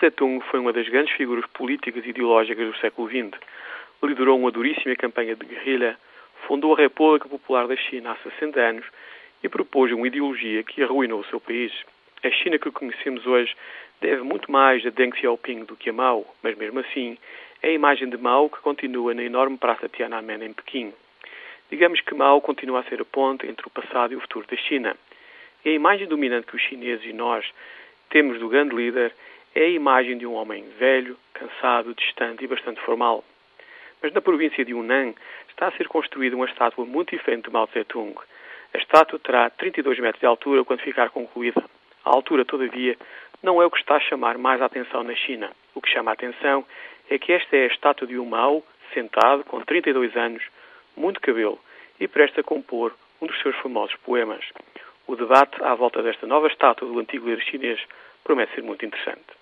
Zedong foi uma das grandes figuras políticas e ideológicas do século XX. Liderou uma duríssima campanha de guerrilha, fundou a República Popular da China há 60 anos e propôs uma ideologia que arruinou o seu país. A China que conhecemos hoje deve muito mais a Deng Xiaoping do que a Mao, mas mesmo assim é a imagem de Mao que continua na enorme praça Tiananmen em Pequim. Digamos que Mao continua a ser a ponte entre o passado e o futuro da China. E a imagem dominante que os chineses e nós temos do grande líder é a imagem de um homem velho, cansado, distante e bastante formal. Mas na província de Yunnan está a ser construída uma estátua muito diferente de Mao Tse-tung. A estátua terá 32 metros de altura quando ficar concluída. A altura, todavia, não é o que está a chamar mais a atenção na China. O que chama a atenção é que esta é a estátua de um Mao, sentado, com 32 anos, muito cabelo, e presta a compor um dos seus famosos poemas. O debate à volta desta nova estátua do antigo líder chinês promete ser muito interessante.